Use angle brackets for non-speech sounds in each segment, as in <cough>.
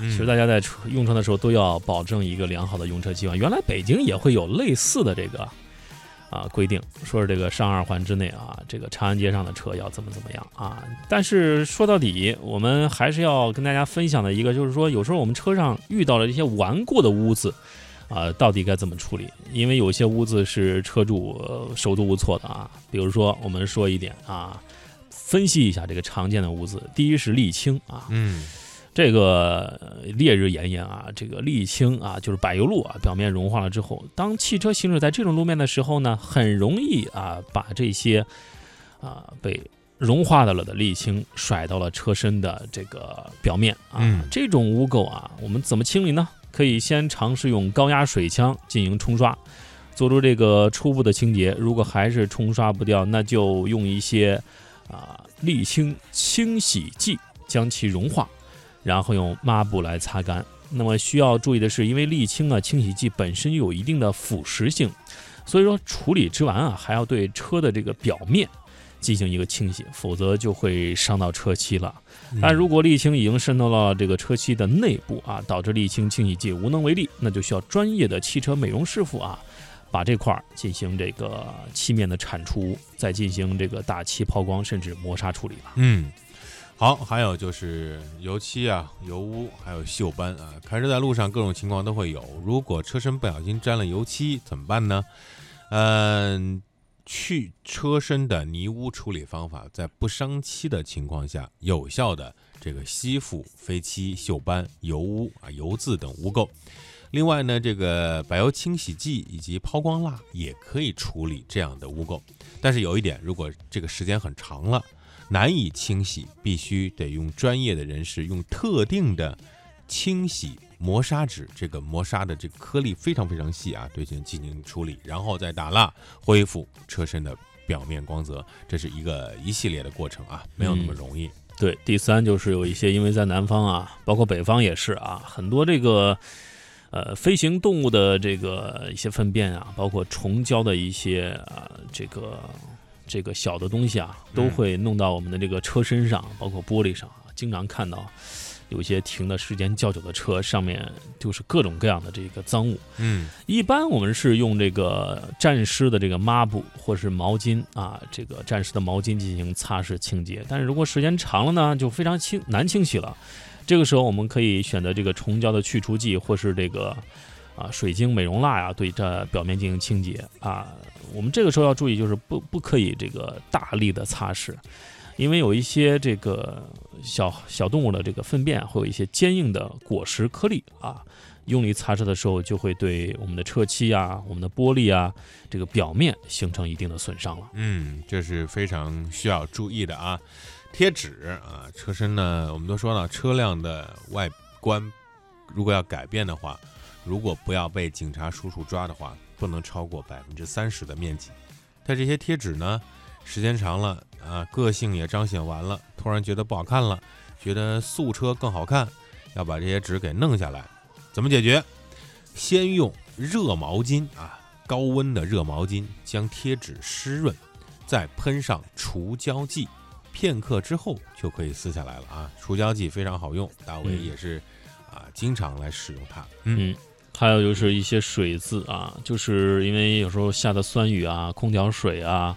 嗯其实大家在车用车的时候都要保证一个良好的用车习惯。原来北京也会有类似的这个啊规定，说是这个上二环之内啊，这个长安街上的车要怎么怎么样啊。但是说到底，我们还是要跟大家分享的一个，就是说有时候我们车上遇到了一些顽固的污渍。啊，到底该怎么处理？因为有些污渍是车主、呃手足无措的啊。比如说，我们说一点啊，分析一下这个常见的污渍。第一是沥青啊，嗯这个呃烈日炎炎啊，这个沥青啊，就是柏油路啊，表面融化了之后，当汽车行驶在这种路面的时候呢，很容易啊把这些啊被融化的了的沥青甩到了车身的这个表面啊。嗯这种污垢啊，我们怎么清理呢？可以先尝试用高压水枪进行冲刷，做出这个初步的清洁。如果还是冲刷不掉，那就用一些啊沥青清洗剂将其融化。然后用抹布来擦干。那么需要注意的是，因为沥青啊，清洗剂本身有一定的腐蚀性，所以说处理之完啊，还要对车的这个表面进行一个清洗，否则就会伤到车漆了。但如果沥青已经渗透到这个车漆的内部啊，导致沥青清洗剂无能为力，那就需要专业的汽车美容师傅啊，把这块儿进行这个漆面的铲除，再进行这个打漆抛光，甚至磨砂处理了。嗯，好，还有就是油漆啊、油污，还有锈斑啊，开车在路上各种情况都会有。如果车身不小心沾了油漆，怎么办呢？嗯、去车身的泥污处理方法，在不伤漆的情况下，有效的这个吸附飞漆、锈斑、油污啊、油渍等污垢。另外呢，这个柏油清洗剂以及抛光蜡也可以处理这样的污垢。但是有一点，如果这个时间很长了，难以清洗，必须得用专业的人士用特定的清洗磨砂纸，这个磨砂的这个颗粒非常非常细啊，对进进行处理，然后再打蜡，恢复车身的表面光泽，这是一个一系列的过程啊，没有那么容易。对，第三就是有一些，因为在南方啊，包括北方也是啊，很多这个呃飞行动物的这个一些粪便啊，包括虫胶的一些啊这个这个小的东西啊，都嗯会弄到我们的这个车身上，包括玻璃上啊，经常看到有些停的时间较久的车上面就是各种各样的这个脏物。嗯一般我们是用这个沾湿的这个抹布或是毛巾啊，这个沾湿的毛巾进行擦拭清洁。但是如果时间长了呢，就非常清难清洗了。这个时候我们可以选择这个虫胶的去除剂，或是这个啊水晶美容蜡呀，对这表面进行清洁啊。我们这个时候要注意，就是不不可以这个大力的擦拭，因为有一些这个小小动物的这个粪便会有一些坚硬的果实颗粒啊。用力擦拭的时候，就会对我们的车漆啊、我们的玻璃啊这个表面形成一定的损伤了。嗯，这是非常需要注意的啊。贴纸啊，车身呢，我们都说了，车辆的外观如果要改变的话，如果不要被警察叔叔抓的话，不能超过百分之三十的面积。但这些贴纸呢，时间长了啊，个性也彰显完了，突然觉得不好看了，觉得素车更好看，要把这些纸给弄下来，怎么解决？先用热毛巾啊，高温的热毛巾将贴纸湿润，再喷上除胶剂，片刻之后就可以撕下来了啊！除胶剂非常好用，大伟嗯也是啊，经常来使用它。嗯，还有就是一些水渍啊，就是因为有时候下的酸雨啊、空调水啊，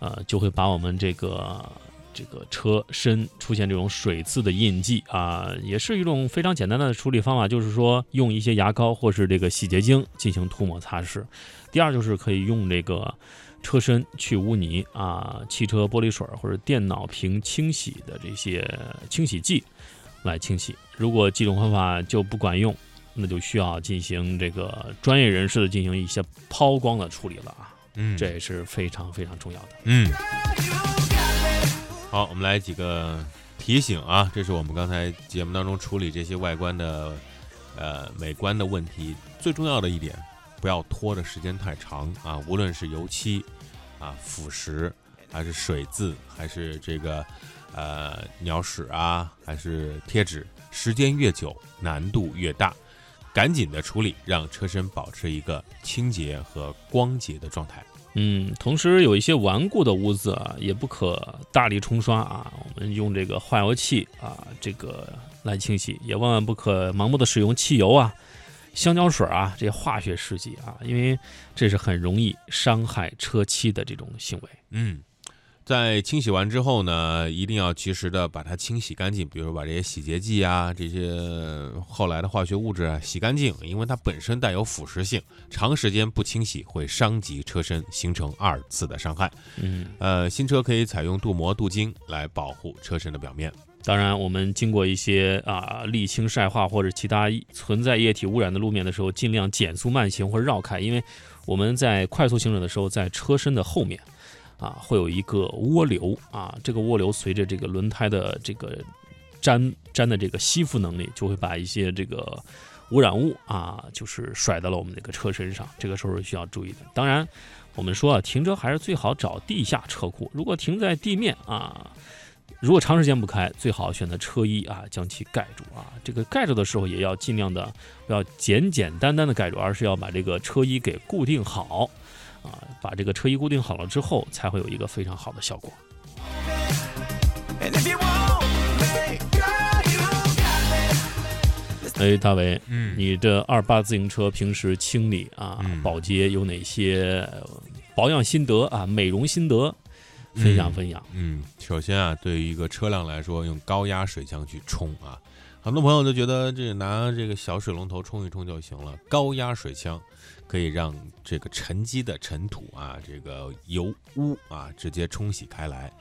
呃，就会把我们这个这个车身出现这种水渍的印记啊，也是一种非常简单的处理方法，就是说用一些牙膏或是这个洗洁精进行涂抹擦拭。第二就是可以用这个车身去污泥啊、汽车玻璃水或者电脑屏清洗的这些清洗剂来清洗。如果几种方法就不管用，那就需要进行这个专业人士的进行一些抛光的处理了啊，嗯，这也是非常非常重要的。嗯，好，我们来几个提醒啊，这是我们刚才节目当中处理这些外观的呃美观的问题最重要的一点，不要拖的时间太长啊，无论是油漆啊腐蚀，还是水渍，还是这个呃鸟屎啊，还是贴纸，时间越久难度越大。赶紧的处理，让车身保持一个清洁和光洁的状态。嗯，同时有一些顽固的污渍啊，也不可大力冲刷啊。我们用这个化油器啊，这个来清洗，也万万不可盲目的使用汽油啊、香蕉水啊这些化学试剂啊，因为这是很容易伤害车漆的这种行为。嗯。在清洗完之后呢，一定要及时的把它清洗干净，比如把这些洗洁剂啊、这些后来的化学物质啊洗干净，因为它本身带有腐蚀性，长时间不清洗会伤及车身，形成二次的伤害。嗯，呃，新车可以采用镀膜、镀金来保护车身的表面。当然，我们经过一些啊沥青晒化或者其他存在液体污染的路面的时候，尽量减速慢行或者绕开，因为我们在快速行驶的时候，在车身的后面。啊，会有一个涡流啊，这个涡流随着这个轮胎的这个粘粘的这个吸附能力，就会把一些这个污染物啊，就是甩到了我们这个车身上。这个时候是需要注意的。当然，我们说啊，停车还是最好找地下车库。如果停在地面啊，如果长时间不开，最好选择车衣啊，将其盖住啊。这个盖住的时候也要尽量的不要简简单单的盖住，而是要把这个车衣给固定好。啊，把这个车衣固定好了之后，才会有一个非常好的效果。哎，大伟，嗯，你这二八自行车平时清理啊、保洁有哪些保养心得啊、美容心得？分享分享。嗯，首先啊，对于一个车辆来说，用高压水枪去冲啊，很多朋友都觉得这拿这个小水龙头冲一冲就行了，高压水枪。可以让这个沉积的尘土啊，这个油污啊，直接冲洗开来。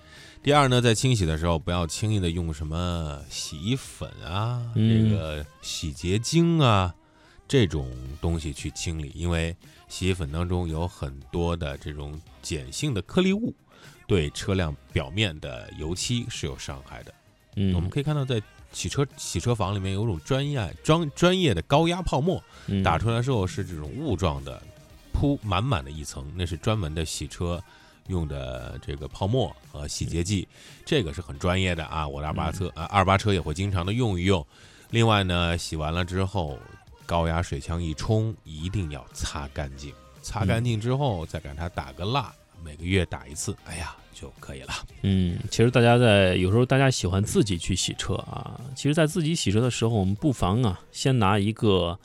第二呢，在清洗的时候，不要轻易的用什么洗衣粉啊、这个洗洁精啊这种东西去清理，因为洗衣粉当中有很多的这种碱性的颗粒物，对车辆表面的油漆是有伤害的。嗯，我们可以看到在。洗车洗车房里面有种专业专专业的高压泡沫，打出来之后是这种雾状的，铺满满的一层，那是专门的洗车用的这个泡沫和洗洁剂，这个是很专业的啊。我的二八车啊，二八车也会经常的用一用。另外呢，洗完了之后，高压水枪一冲，一定要擦干净，擦干净之后再给它打个蜡，每个月打一次。哎呀。就可以了。嗯，其实大家在有时候大家喜欢自己去洗车啊。其实，在自己洗车的时候，我们不妨啊，先拿一个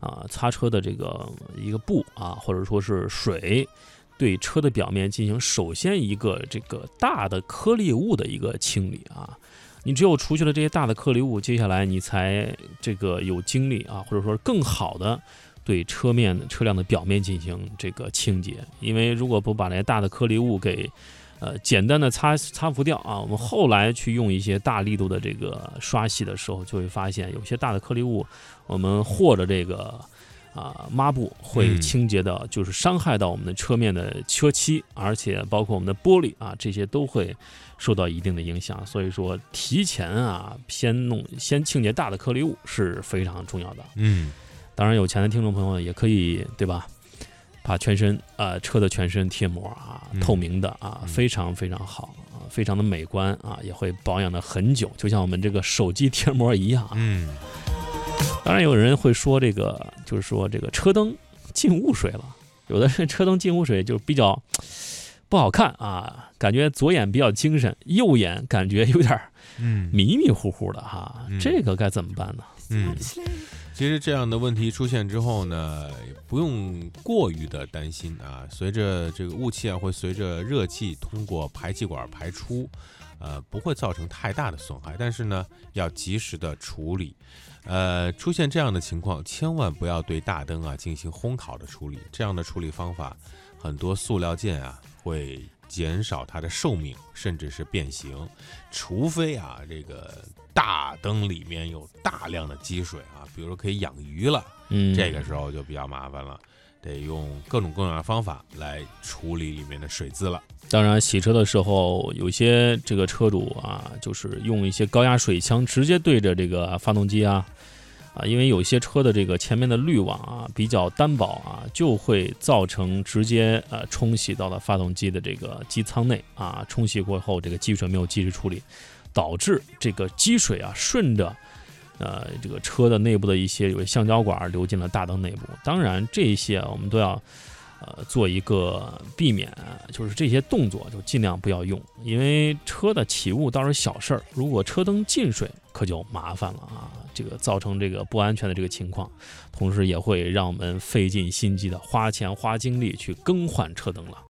啊擦车的这个一个布啊，或者说是水，对车的表面进行首先一个这个大的颗粒物的一个清理啊。你只有除去了这些大的颗粒物，接下来你才这个有精力啊，或者说更好的对车面车辆的表面进行这个清洁。因为如果不把那些大的颗粒物给呃，简单的擦擦拂掉啊。我们后来去用一些大力度的这个刷洗的时候，就会发现有些大的颗粒物，我们和着这个啊抹布会清洁的，就是伤害到我们的车面的车漆，而且包括我们的玻璃啊，这些都会受到一定的影响。所以说，提前啊，先弄先清洁大的颗粒物是非常重要的。嗯，当然，有钱的听众朋友也可以，对吧？把全身啊车的全身贴膜啊，透明的啊，非常非常好啊，非常的美观啊，也会保养的很久，就像我们这个手机贴膜一样。嗯，当然有人会说这个，就是说这个车灯进雾水了，有的是车灯进雾水就比较 <tsk> 不好看啊，感觉左眼比较精神，右眼感觉有点嗯迷迷糊糊的哈，这个该怎么办呢？嗯。嗯其实这样的问题出现之后呢，不用过于的担心啊。随着这个雾气啊，会随着热气通过排气管排出，呃，不会造成太大的损害。但是呢，要及时的处理。呃，出现这样的情况，千万不要对大灯啊进行烘烤的处理。这样的处理方法，很多塑料件啊会减少它的寿命，甚至是变形。除非啊这个。大灯里面有大量的积水啊，比如说可以养鱼了，嗯，这个时候就比较麻烦了，得用各种各样的方法来处理里面的水渍了。当然，洗车的时候，有些这个车主啊，就是用一些高压水枪直接对着这个发动机啊，啊，因为有些车的这个前面的滤网啊比较单薄啊，就会造成直接呃冲洗到了发动机的这个机舱内啊，冲洗过后这个积水没有及时处理。导致这个积水啊，顺着，呃，这个车的内部的一些有橡胶管流进了大灯内部。当然，这些我们都要呃做一个避免，就是这些动作就尽量不要用，因为车的起雾倒是小事儿，如果车灯进水可就麻烦了啊，这个造成这个不安全的这个情况，同时也会让我们费尽心机的花钱花精力去更换车灯了。